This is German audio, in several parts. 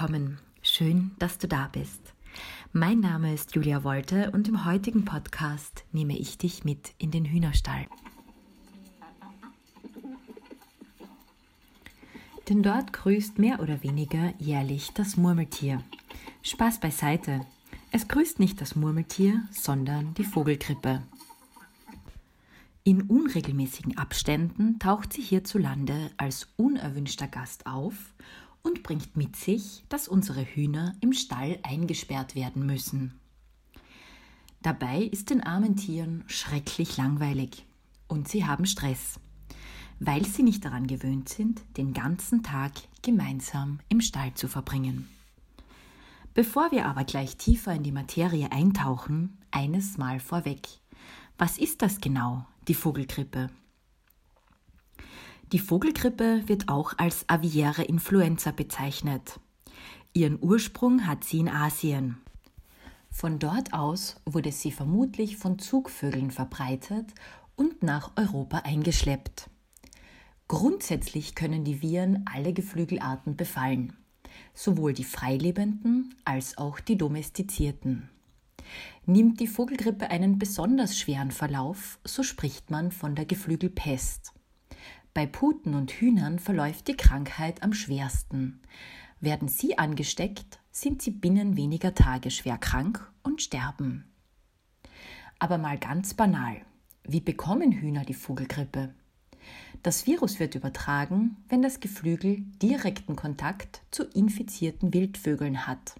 Willkommen. Schön, dass du da bist. Mein Name ist Julia Wolte und im heutigen Podcast nehme ich dich mit in den Hühnerstall. Denn dort grüßt mehr oder weniger jährlich das Murmeltier. Spaß beiseite. Es grüßt nicht das Murmeltier, sondern die Vogelgrippe. In unregelmäßigen Abständen taucht sie hierzulande als unerwünschter Gast auf und bringt mit sich, dass unsere Hühner im Stall eingesperrt werden müssen. Dabei ist den armen Tieren schrecklich langweilig und sie haben Stress, weil sie nicht daran gewöhnt sind, den ganzen Tag gemeinsam im Stall zu verbringen. Bevor wir aber gleich tiefer in die Materie eintauchen, eines Mal vorweg. Was ist das genau, die Vogelgrippe? Die Vogelgrippe wird auch als aviäre Influenza bezeichnet. Ihren Ursprung hat sie in Asien. Von dort aus wurde sie vermutlich von Zugvögeln verbreitet und nach Europa eingeschleppt. Grundsätzlich können die Viren alle Geflügelarten befallen, sowohl die freilebenden als auch die domestizierten. Nimmt die Vogelgrippe einen besonders schweren Verlauf, so spricht man von der Geflügelpest. Bei Puten und Hühnern verläuft die Krankheit am schwersten. Werden sie angesteckt, sind sie binnen weniger Tage schwer krank und sterben. Aber mal ganz banal. Wie bekommen Hühner die Vogelgrippe? Das Virus wird übertragen, wenn das Geflügel direkten Kontakt zu infizierten Wildvögeln hat.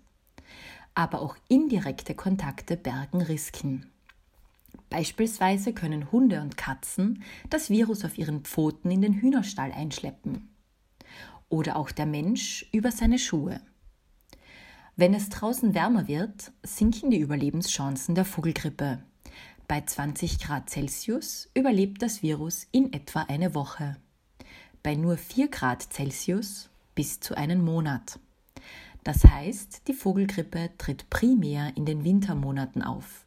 Aber auch indirekte Kontakte bergen Risiken. Beispielsweise können Hunde und Katzen das Virus auf ihren Pfoten in den Hühnerstall einschleppen. Oder auch der Mensch über seine Schuhe. Wenn es draußen wärmer wird, sinken die Überlebenschancen der Vogelgrippe. Bei 20 Grad Celsius überlebt das Virus in etwa eine Woche. Bei nur 4 Grad Celsius bis zu einen Monat. Das heißt, die Vogelgrippe tritt primär in den Wintermonaten auf.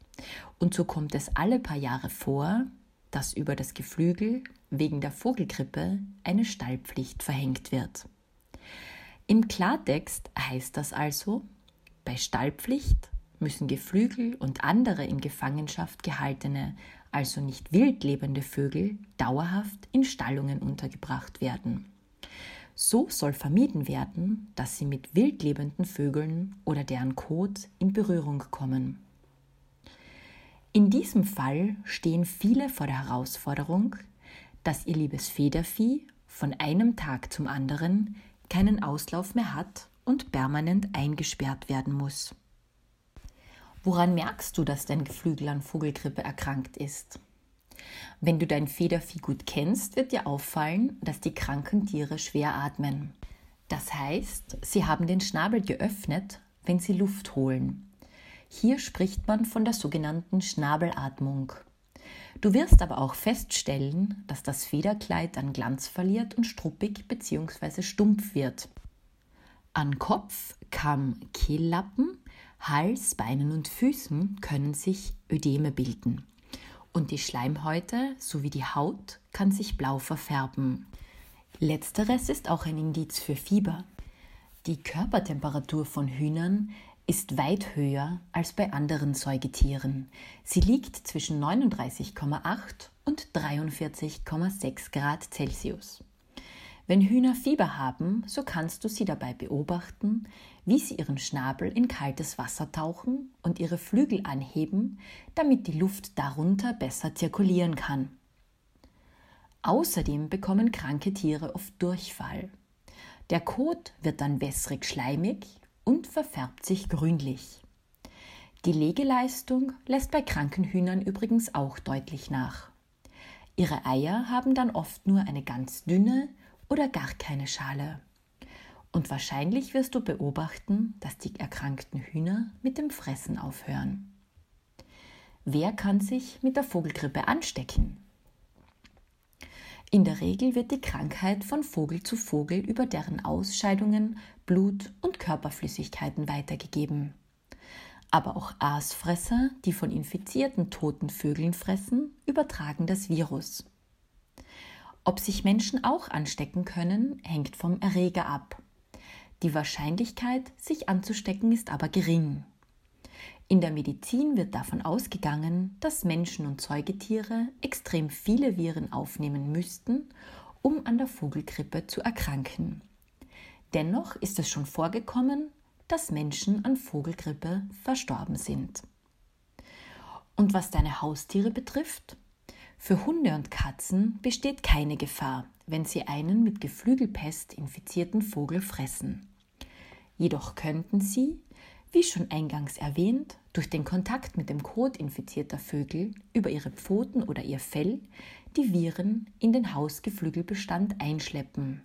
Und so kommt es alle paar Jahre vor, dass über das Geflügel wegen der Vogelgrippe eine Stallpflicht verhängt wird. Im Klartext heißt das also, bei Stallpflicht müssen Geflügel und andere in Gefangenschaft gehaltene, also nicht wild lebende Vögel, dauerhaft in Stallungen untergebracht werden. So soll vermieden werden, dass sie mit wild lebenden Vögeln oder deren Kot in Berührung kommen. In diesem Fall stehen viele vor der Herausforderung, dass ihr liebes Federvieh von einem Tag zum anderen keinen Auslauf mehr hat und permanent eingesperrt werden muss. Woran merkst du, dass dein Geflügel an Vogelgrippe erkrankt ist? Wenn du dein Federvieh gut kennst, wird dir auffallen, dass die kranken Tiere schwer atmen. Das heißt, sie haben den Schnabel geöffnet, wenn sie Luft holen. Hier spricht man von der sogenannten Schnabelatmung. Du wirst aber auch feststellen, dass das Federkleid an Glanz verliert und struppig bzw. stumpf wird. An Kopf, Kamm, Kehllappen, Hals, Beinen und Füßen können sich Ödeme bilden. Und die Schleimhäute sowie die Haut kann sich blau verfärben. Letzteres ist auch ein Indiz für Fieber. Die Körpertemperatur von Hühnern ist weit höher als bei anderen Säugetieren. Sie liegt zwischen 39,8 und 43,6 Grad Celsius. Wenn Hühner Fieber haben, so kannst du sie dabei beobachten, wie sie ihren Schnabel in kaltes Wasser tauchen und ihre Flügel anheben, damit die Luft darunter besser zirkulieren kann. Außerdem bekommen kranke Tiere oft Durchfall. Der Kot wird dann wässrig schleimig und verfärbt sich grünlich. Die Legeleistung lässt bei kranken Hühnern übrigens auch deutlich nach. Ihre Eier haben dann oft nur eine ganz dünne oder gar keine Schale. Und wahrscheinlich wirst du beobachten, dass die erkrankten Hühner mit dem Fressen aufhören. Wer kann sich mit der Vogelgrippe anstecken? In der Regel wird die Krankheit von Vogel zu Vogel über deren Ausscheidungen, Blut und Körperflüssigkeiten weitergegeben. Aber auch Aasfresser, die von infizierten toten Vögeln fressen, übertragen das Virus. Ob sich Menschen auch anstecken können, hängt vom Erreger ab. Die Wahrscheinlichkeit, sich anzustecken, ist aber gering. In der Medizin wird davon ausgegangen, dass Menschen und Säugetiere extrem viele Viren aufnehmen müssten, um an der Vogelgrippe zu erkranken. Dennoch ist es schon vorgekommen, dass Menschen an Vogelgrippe verstorben sind. Und was deine Haustiere betrifft, für Hunde und Katzen besteht keine Gefahr, wenn sie einen mit Geflügelpest infizierten Vogel fressen. Jedoch könnten sie, wie schon eingangs erwähnt, durch den Kontakt mit dem Kot infizierter Vögel über ihre Pfoten oder ihr Fell die Viren in den Hausgeflügelbestand einschleppen.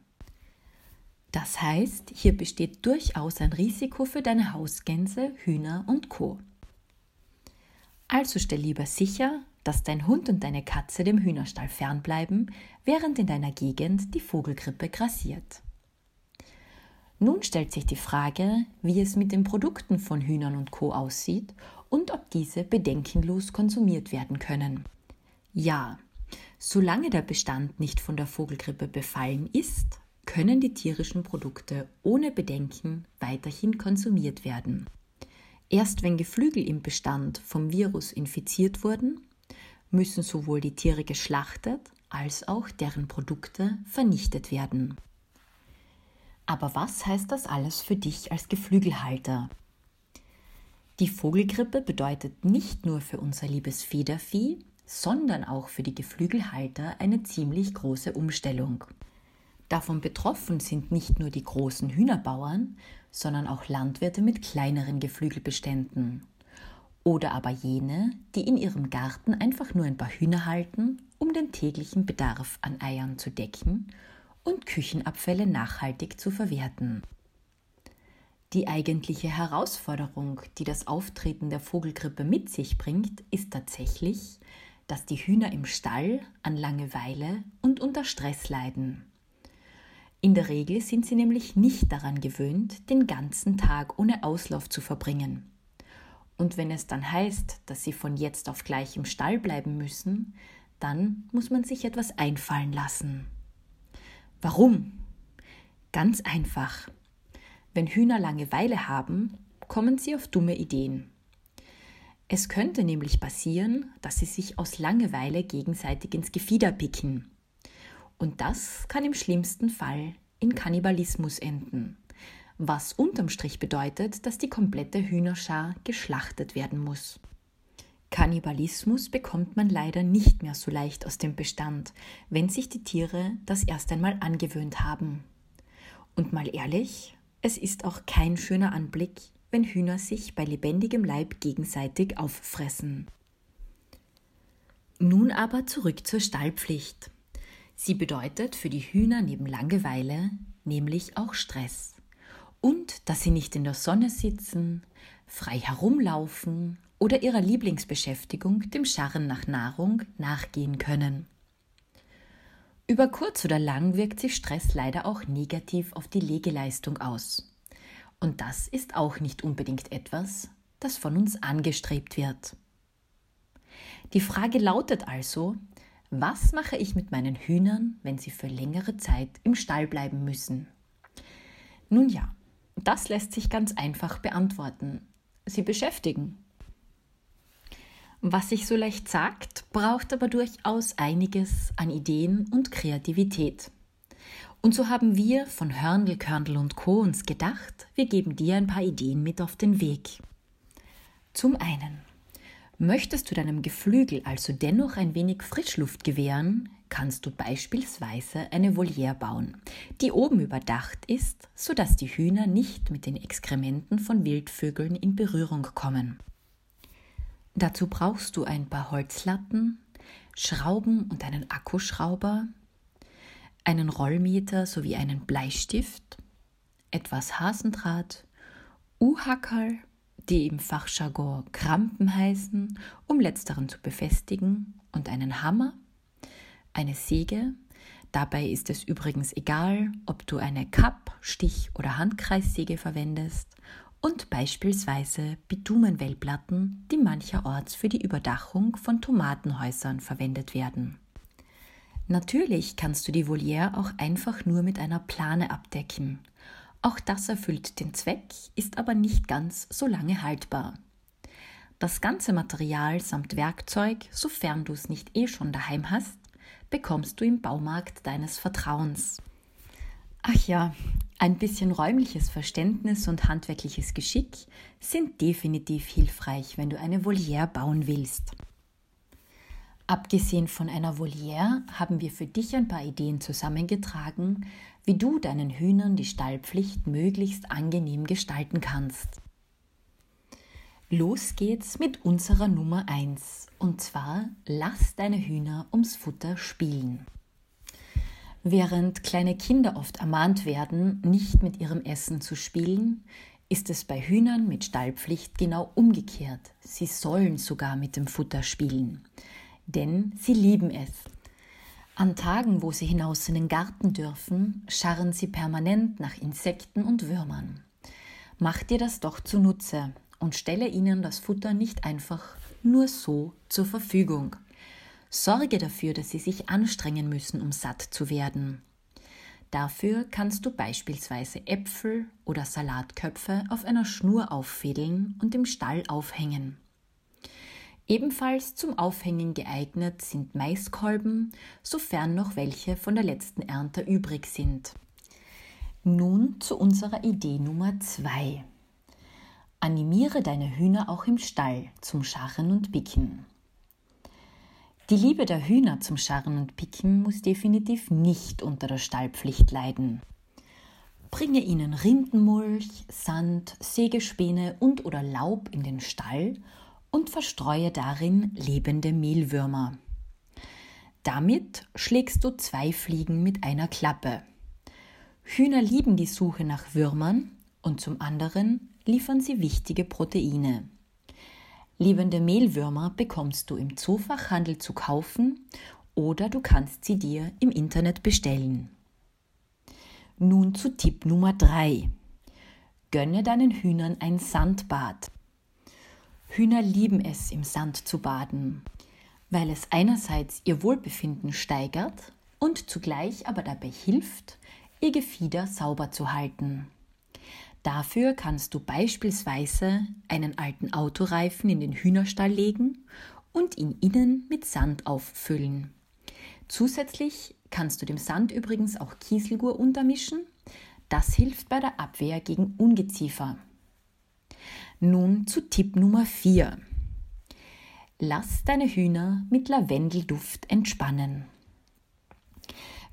Das heißt, hier besteht durchaus ein Risiko für deine Hausgänse, Hühner und Co. Also stell lieber sicher, dass dein Hund und deine Katze dem Hühnerstall fernbleiben, während in deiner Gegend die Vogelgrippe grassiert. Nun stellt sich die Frage, wie es mit den Produkten von Hühnern und Co aussieht und ob diese bedenkenlos konsumiert werden können. Ja, solange der Bestand nicht von der Vogelgrippe befallen ist, können die tierischen Produkte ohne Bedenken weiterhin konsumiert werden. Erst wenn Geflügel im Bestand vom Virus infiziert wurden, müssen sowohl die Tiere geschlachtet als auch deren Produkte vernichtet werden. Aber was heißt das alles für dich als Geflügelhalter? Die Vogelgrippe bedeutet nicht nur für unser liebes Federvieh, sondern auch für die Geflügelhalter eine ziemlich große Umstellung. Davon betroffen sind nicht nur die großen Hühnerbauern, sondern auch Landwirte mit kleineren Geflügelbeständen. Oder aber jene, die in ihrem Garten einfach nur ein paar Hühner halten, um den täglichen Bedarf an Eiern zu decken und Küchenabfälle nachhaltig zu verwerten. Die eigentliche Herausforderung, die das Auftreten der Vogelgrippe mit sich bringt, ist tatsächlich, dass die Hühner im Stall an Langeweile und unter Stress leiden. In der Regel sind sie nämlich nicht daran gewöhnt, den ganzen Tag ohne Auslauf zu verbringen. Und wenn es dann heißt, dass sie von jetzt auf gleich im Stall bleiben müssen, dann muss man sich etwas einfallen lassen. Warum? Ganz einfach. Wenn Hühner Langeweile haben, kommen sie auf dumme Ideen. Es könnte nämlich passieren, dass sie sich aus Langeweile gegenseitig ins Gefieder picken. Und das kann im schlimmsten Fall in Kannibalismus enden, was unterm Strich bedeutet, dass die komplette Hühnerschar geschlachtet werden muss. Kannibalismus bekommt man leider nicht mehr so leicht aus dem Bestand, wenn sich die Tiere das erst einmal angewöhnt haben. Und mal ehrlich, es ist auch kein schöner Anblick, wenn Hühner sich bei lebendigem Leib gegenseitig auffressen. Nun aber zurück zur Stallpflicht. Sie bedeutet für die Hühner neben Langeweile nämlich auch Stress. Und dass sie nicht in der Sonne sitzen, frei herumlaufen oder ihrer Lieblingsbeschäftigung, dem Scharren nach Nahrung, nachgehen können. Über kurz oder lang wirkt sich Stress leider auch negativ auf die Legeleistung aus. Und das ist auch nicht unbedingt etwas, das von uns angestrebt wird. Die Frage lautet also, was mache ich mit meinen Hühnern, wenn sie für längere Zeit im Stall bleiben müssen? Nun ja, das lässt sich ganz einfach beantworten. Sie beschäftigen. Was sich so leicht sagt, braucht aber durchaus einiges an Ideen und Kreativität. Und so haben wir von Hörnl, Körndl und Co. uns gedacht, wir geben dir ein paar Ideen mit auf den Weg. Zum einen, möchtest du deinem Geflügel also dennoch ein wenig Frischluft gewähren, kannst du beispielsweise eine Voliere bauen, die oben überdacht ist, sodass die Hühner nicht mit den Exkrementen von Wildvögeln in Berührung kommen. Dazu brauchst du ein paar Holzlatten, Schrauben und einen Akkuschrauber, einen Rollmeter sowie einen Bleistift, etwas Hasendraht, U-Hackerl, die im Fachjargon Krampen heißen, um letzteren zu befestigen, und einen Hammer, eine Säge. Dabei ist es übrigens egal, ob du eine Kapp-, Stich- oder Handkreissäge verwendest und beispielsweise Bitumenwellplatten, die mancherorts für die Überdachung von Tomatenhäusern verwendet werden. Natürlich kannst du die Voliere auch einfach nur mit einer Plane abdecken. Auch das erfüllt den Zweck, ist aber nicht ganz so lange haltbar. Das ganze Material samt Werkzeug, sofern du es nicht eh schon daheim hast, bekommst du im Baumarkt deines Vertrauens. Ach ja, ein bisschen räumliches Verständnis und handwerkliches Geschick sind definitiv hilfreich, wenn du eine Voliere bauen willst. Abgesehen von einer Voliere haben wir für dich ein paar Ideen zusammengetragen, wie du deinen Hühnern die Stallpflicht möglichst angenehm gestalten kannst. Los geht's mit unserer Nummer 1 und zwar lass deine Hühner ums Futter spielen. Während kleine Kinder oft ermahnt werden, nicht mit ihrem Essen zu spielen, ist es bei Hühnern mit Stallpflicht genau umgekehrt. Sie sollen sogar mit dem Futter spielen denn sie lieben es. An Tagen, wo sie hinaus in den Garten dürfen, scharren sie permanent nach Insekten und Würmern. Mach dir das doch zunutze und stelle ihnen das Futter nicht einfach nur so zur Verfügung. Sorge dafür, dass sie sich anstrengen müssen, um satt zu werden. Dafür kannst du beispielsweise Äpfel oder Salatköpfe auf einer Schnur auffädeln und im Stall aufhängen. Ebenfalls zum Aufhängen geeignet sind Maiskolben, sofern noch welche von der letzten Ernte übrig sind. Nun zu unserer Idee Nummer 2. Animiere deine Hühner auch im Stall zum Scharren und Picken. Die Liebe der Hühner zum Scharren und Picken muss definitiv nicht unter der Stallpflicht leiden. Bringe ihnen Rindenmulch, Sand, Sägespäne und oder Laub in den Stall und verstreue darin lebende Mehlwürmer. Damit schlägst du zwei Fliegen mit einer Klappe. Hühner lieben die Suche nach Würmern und zum anderen liefern sie wichtige Proteine. Lebende Mehlwürmer bekommst du im Zoofachhandel zu kaufen oder du kannst sie dir im Internet bestellen. Nun zu Tipp Nummer 3. Gönne deinen Hühnern ein Sandbad. Hühner lieben es, im Sand zu baden, weil es einerseits ihr Wohlbefinden steigert und zugleich aber dabei hilft, ihr Gefieder sauber zu halten. Dafür kannst du beispielsweise einen alten Autoreifen in den Hühnerstall legen und ihn innen mit Sand auffüllen. Zusätzlich kannst du dem Sand übrigens auch Kieselgur untermischen. Das hilft bei der Abwehr gegen Ungeziefer. Nun zu Tipp Nummer 4. Lass deine Hühner mit Lavendelduft entspannen.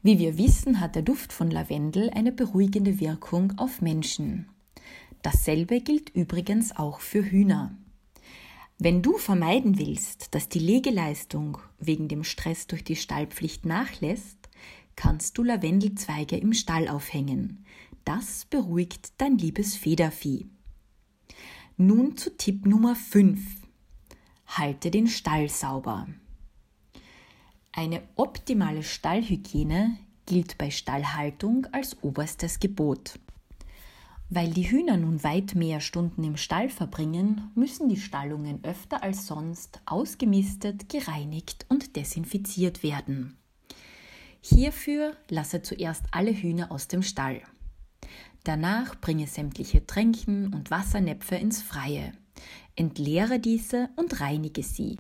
Wie wir wissen, hat der Duft von Lavendel eine beruhigende Wirkung auf Menschen. Dasselbe gilt übrigens auch für Hühner. Wenn du vermeiden willst, dass die Legeleistung wegen dem Stress durch die Stallpflicht nachlässt, kannst du Lavendelzweige im Stall aufhängen. Das beruhigt dein liebes Federvieh. Nun zu Tipp Nummer 5. Halte den Stall sauber. Eine optimale Stallhygiene gilt bei Stallhaltung als oberstes Gebot. Weil die Hühner nun weit mehr Stunden im Stall verbringen, müssen die Stallungen öfter als sonst ausgemistet, gereinigt und desinfiziert werden. Hierfür lasse zuerst alle Hühner aus dem Stall. Danach bringe sämtliche Tränken und Wassernäpfe ins Freie. Entleere diese und reinige sie.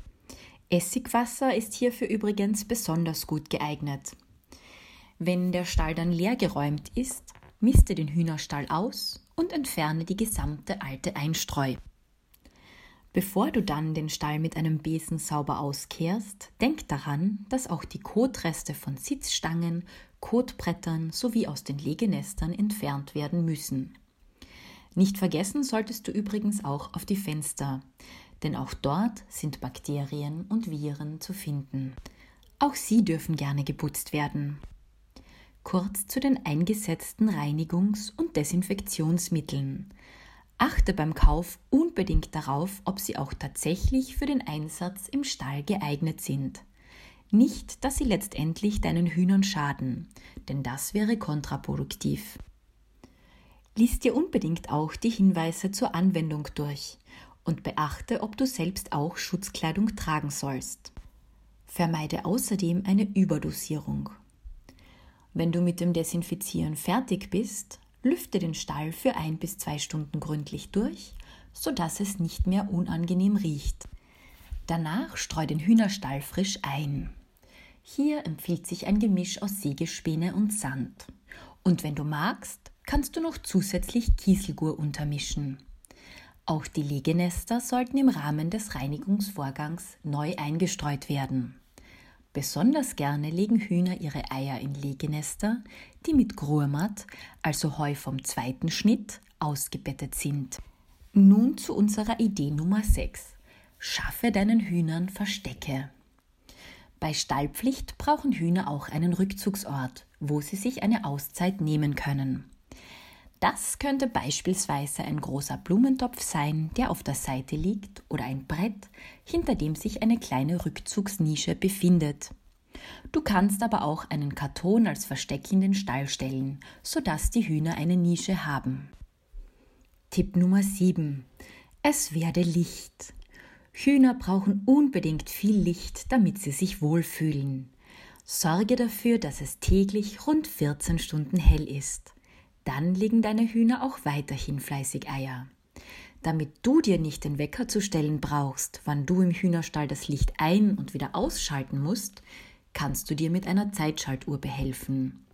Essigwasser ist hierfür übrigens besonders gut geeignet. Wenn der Stall dann leergeräumt ist, miste den Hühnerstall aus und entferne die gesamte alte Einstreu. Bevor du dann den Stall mit einem Besen sauber auskehrst, denk daran, dass auch die Kotreste von Sitzstangen, Kotbrettern sowie aus den Legenestern entfernt werden müssen. Nicht vergessen solltest du übrigens auch auf die Fenster, denn auch dort sind Bakterien und Viren zu finden. Auch sie dürfen gerne geputzt werden. Kurz zu den eingesetzten Reinigungs- und Desinfektionsmitteln. Achte beim Kauf unbedingt darauf, ob sie auch tatsächlich für den Einsatz im Stall geeignet sind. Nicht, dass sie letztendlich deinen Hühnern schaden, denn das wäre kontraproduktiv. Lies dir unbedingt auch die Hinweise zur Anwendung durch und beachte, ob du selbst auch Schutzkleidung tragen sollst. Vermeide außerdem eine Überdosierung. Wenn du mit dem Desinfizieren fertig bist, Lüfte den Stall für ein bis zwei Stunden gründlich durch, sodass es nicht mehr unangenehm riecht. Danach streu den Hühnerstall frisch ein. Hier empfiehlt sich ein Gemisch aus Sägespäne und Sand. Und wenn du magst, kannst du noch zusätzlich Kieselgur untermischen. Auch die Legenester sollten im Rahmen des Reinigungsvorgangs neu eingestreut werden. Besonders gerne legen Hühner ihre Eier in Legenester, die mit Grurmat, also Heu vom zweiten Schnitt, ausgebettet sind. Nun zu unserer Idee Nummer 6. Schaffe deinen Hühnern Verstecke. Bei Stallpflicht brauchen Hühner auch einen Rückzugsort, wo sie sich eine Auszeit nehmen können. Das könnte beispielsweise ein großer Blumentopf sein, der auf der Seite liegt, oder ein Brett, hinter dem sich eine kleine Rückzugsnische befindet. Du kannst aber auch einen Karton als Versteck in den Stall stellen, sodass die Hühner eine Nische haben. Tipp Nummer 7. Es werde Licht. Hühner brauchen unbedingt viel Licht, damit sie sich wohlfühlen. Sorge dafür, dass es täglich rund 14 Stunden hell ist. Dann legen deine Hühner auch weiterhin fleißig Eier. Damit du dir nicht den Wecker zu stellen brauchst, wann du im Hühnerstall das Licht ein- und wieder ausschalten musst, kannst du dir mit einer Zeitschaltuhr behelfen.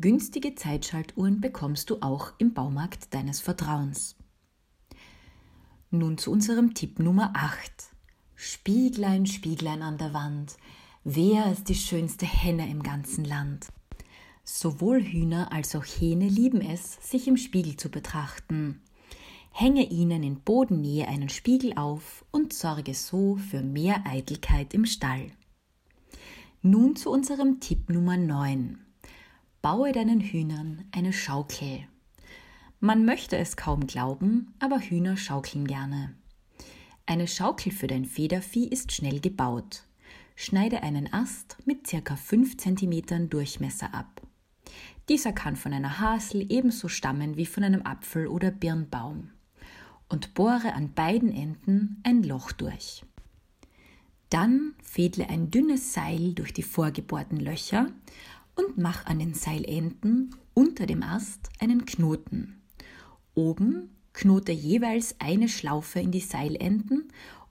Günstige Zeitschaltuhren bekommst du auch im Baumarkt deines Vertrauens. Nun zu unserem Tipp Nummer 8. Spieglein, Spieglein an der Wand, wer ist die schönste Henne im ganzen Land? Sowohl Hühner als auch Hähne lieben es, sich im Spiegel zu betrachten. Hänge ihnen in Bodennähe einen Spiegel auf und sorge so für mehr Eitelkeit im Stall. Nun zu unserem Tipp Nummer 9. Baue deinen Hühnern eine Schaukel. Man möchte es kaum glauben, aber Hühner schaukeln gerne. Eine Schaukel für dein Federvieh ist schnell gebaut. Schneide einen Ast mit ca. 5 cm Durchmesser ab. Dieser kann von einer Hasel ebenso stammen wie von einem Apfel- oder Birnbaum. Und bohre an beiden Enden ein Loch durch. Dann fädle ein dünnes Seil durch die vorgebohrten Löcher und mach an den Seilenden unter dem Ast einen Knoten. Oben knote jeweils eine Schlaufe in die Seilenden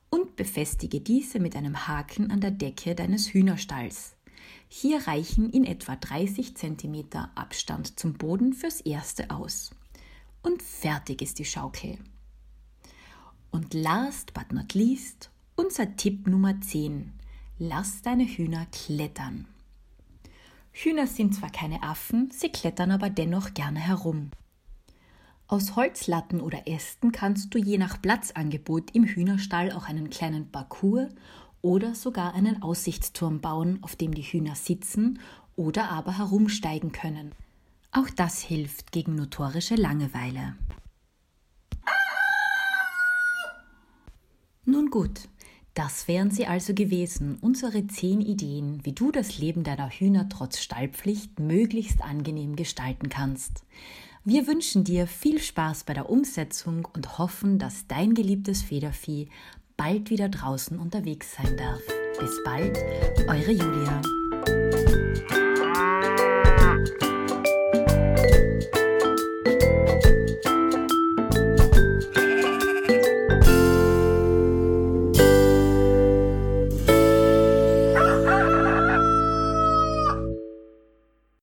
und befestige diese mit einem Haken an der Decke deines Hühnerstalls. Hier reichen in etwa 30 cm Abstand zum Boden fürs erste aus. Und fertig ist die Schaukel. Und last but not least, unser Tipp Nummer 10. Lass deine Hühner klettern. Hühner sind zwar keine Affen, sie klettern aber dennoch gerne herum. Aus Holzlatten oder Ästen kannst du je nach Platzangebot im Hühnerstall auch einen kleinen Parcours oder sogar einen Aussichtsturm bauen, auf dem die Hühner sitzen oder aber herumsteigen können. Auch das hilft gegen notorische Langeweile. Nun gut, das wären sie also gewesen, unsere zehn Ideen, wie du das Leben deiner Hühner trotz Stallpflicht möglichst angenehm gestalten kannst. Wir wünschen dir viel Spaß bei der Umsetzung und hoffen, dass dein geliebtes Federvieh bald wieder draußen unterwegs sein darf. Bis bald, eure Julia.